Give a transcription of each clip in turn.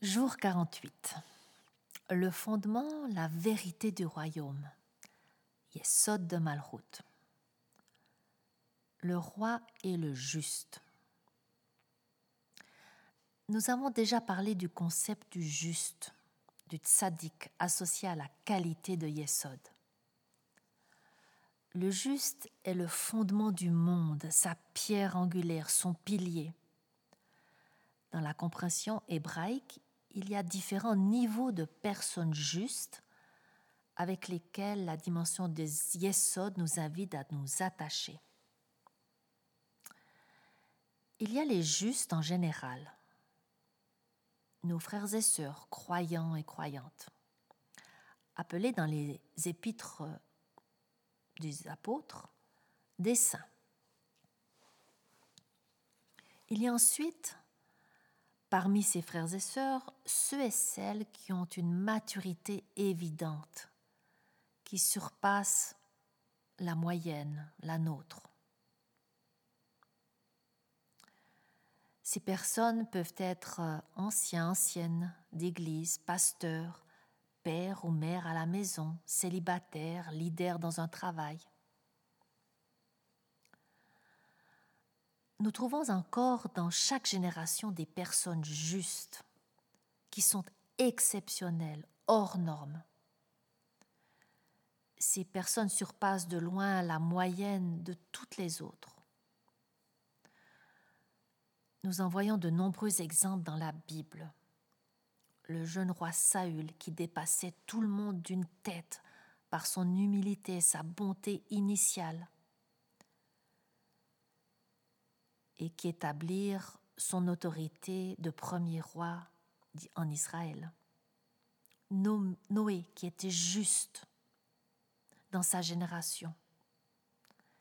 Jour 48. Le fondement, la vérité du royaume. Yesod de Malroute. Le roi est le juste. Nous avons déjà parlé du concept du juste, du tzaddik associé à la qualité de Yesod. Le juste est le fondement du monde, sa pierre angulaire, son pilier. Dans la compréhension hébraïque, il y a différents niveaux de personnes justes avec lesquelles la dimension des Yesod nous invite à nous attacher. Il y a les justes en général, nos frères et sœurs, croyants et croyantes, appelés dans les épîtres des apôtres des saints. Il y a ensuite, parmi ces frères et sœurs, ceux et celles qui ont une maturité évidente, qui surpasse la moyenne, la nôtre. Ces personnes peuvent être anciens, anciennes d'église, pasteurs, père ou mère à la maison, célibataire, leader dans un travail. Nous trouvons encore dans chaque génération des personnes justes, qui sont exceptionnelles, hors normes. Ces personnes surpassent de loin la moyenne de toutes les autres. Nous en voyons de nombreux exemples dans la Bible le jeune roi Saül qui dépassait tout le monde d'une tête par son humilité et sa bonté initiale, et qui établirent son autorité de premier roi en Israël. Noé qui était juste dans sa génération.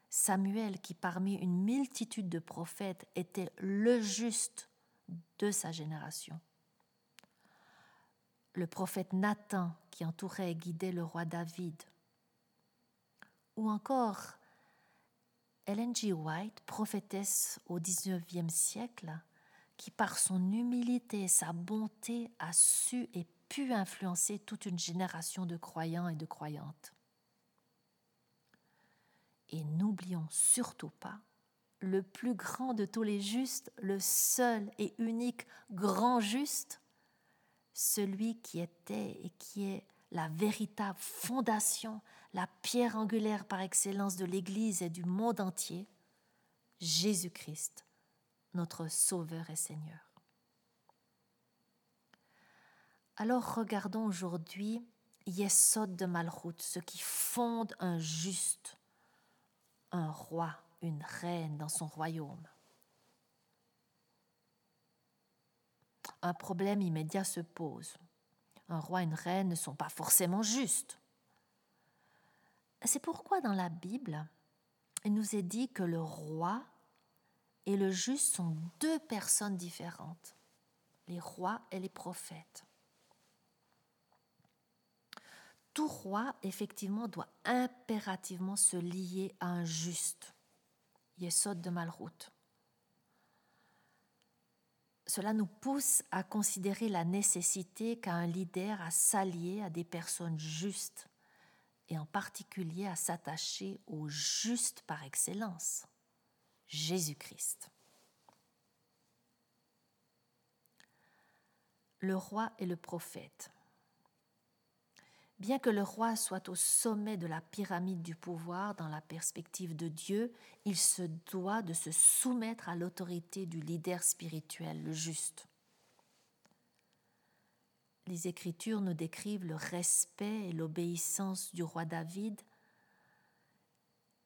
Samuel qui parmi une multitude de prophètes était le juste de sa génération le prophète Nathan qui entourait et guidait le roi David, ou encore Ellen G. White, prophétesse au XIXe siècle, qui par son humilité et sa bonté a su et pu influencer toute une génération de croyants et de croyantes. Et n'oublions surtout pas le plus grand de tous les justes, le seul et unique grand juste, celui qui était et qui est la véritable fondation, la pierre angulaire par excellence de l'Église et du monde entier, Jésus-Christ, notre Sauveur et Seigneur. Alors regardons aujourd'hui Yesod de Malchut, ce qui fonde un juste, un roi, une reine dans son royaume. un problème immédiat se pose. Un roi et une reine ne sont pas forcément justes. C'est pourquoi dans la Bible, il nous est dit que le roi et le juste sont deux personnes différentes, les rois et les prophètes. Tout roi, effectivement, doit impérativement se lier à un juste. Yesod de Malroute. Cela nous pousse à considérer la nécessité qu'a un leader à s'allier à des personnes justes et en particulier à s'attacher au juste par excellence, Jésus-Christ. Le roi et le prophète. Bien que le roi soit au sommet de la pyramide du pouvoir dans la perspective de Dieu, il se doit de se soumettre à l'autorité du leader spirituel, le juste. Les Écritures nous décrivent le respect et l'obéissance du roi David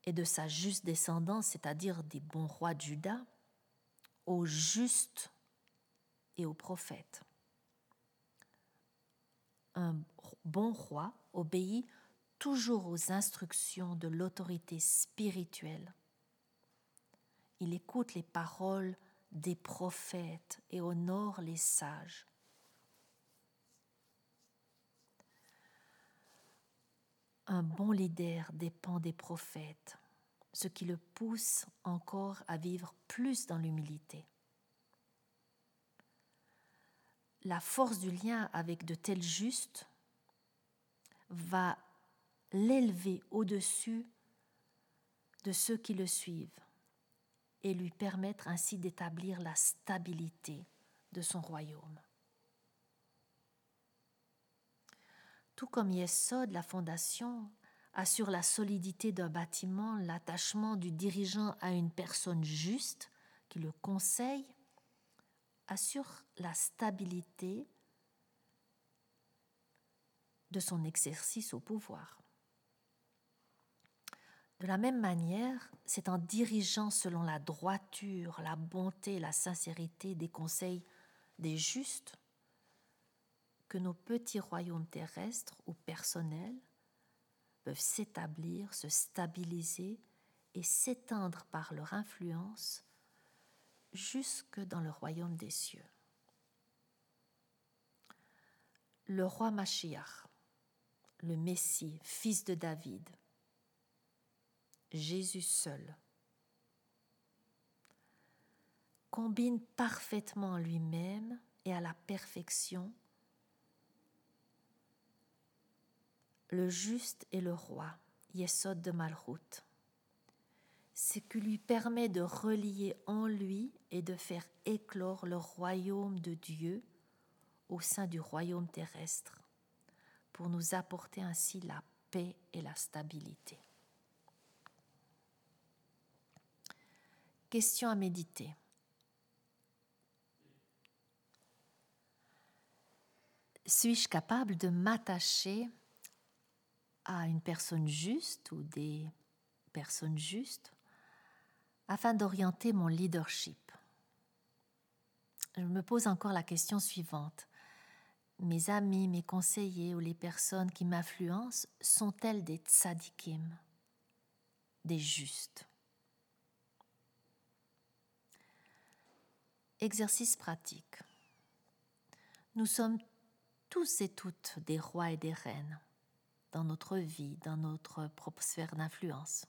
et de sa juste descendance, c'est-à-dire des bons rois de Juda, aux justes et aux prophètes un bon roi obéit toujours aux instructions de l'autorité spirituelle. Il écoute les paroles des prophètes et honore les sages. Un bon leader dépend des prophètes, ce qui le pousse encore à vivre plus dans l'humilité. la force du lien avec de tels justes va l'élever au-dessus de ceux qui le suivent et lui permettre ainsi d'établir la stabilité de son royaume. Tout comme Yesod, la fondation, assure la solidité d'un bâtiment, l'attachement du dirigeant à une personne juste qui le conseille, assure la stabilité de son exercice au pouvoir. De la même manière, c'est en dirigeant selon la droiture, la bonté, la sincérité des conseils des justes que nos petits royaumes terrestres ou personnels peuvent s'établir, se stabiliser et s'étendre par leur influence jusque dans le royaume des cieux. Le roi Machiach, le Messie, fils de David, Jésus seul, combine parfaitement lui-même et à la perfection le juste et le roi, Yesod de Malchut. Ce qui lui permet de relier en lui et de faire éclore le royaume de Dieu au sein du royaume terrestre, pour nous apporter ainsi la paix et la stabilité. Question à méditer. Suis-je capable de m'attacher à une personne juste ou des personnes justes afin d'orienter mon leadership Je me pose encore la question suivante. Mes amis, mes conseillers ou les personnes qui m'influencent sont-elles des tzadikim, des justes? Exercice pratique. Nous sommes tous et toutes des rois et des reines dans notre vie, dans notre propre sphère d'influence.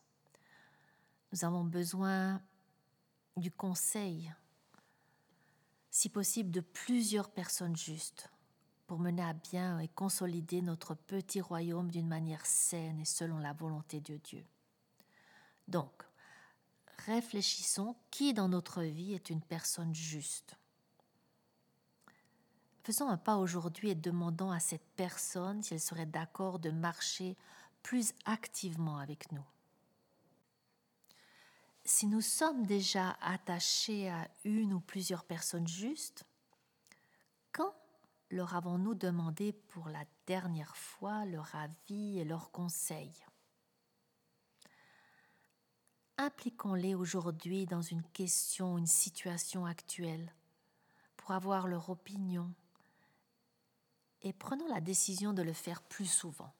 Nous avons besoin du conseil, si possible de plusieurs personnes justes, pour mener à bien et consolider notre petit royaume d'une manière saine et selon la volonté de Dieu. Donc, réfléchissons qui dans notre vie est une personne juste? Faisons un pas aujourd'hui et demandons à cette personne si elle serait d'accord de marcher plus activement avec nous. Si nous sommes déjà attachés à une ou plusieurs personnes justes, quand leur avons-nous demandé pour la dernière fois leur avis et leurs conseils? Impliquons-les aujourd'hui dans une question, une situation actuelle, pour avoir leur opinion, et prenons la décision de le faire plus souvent.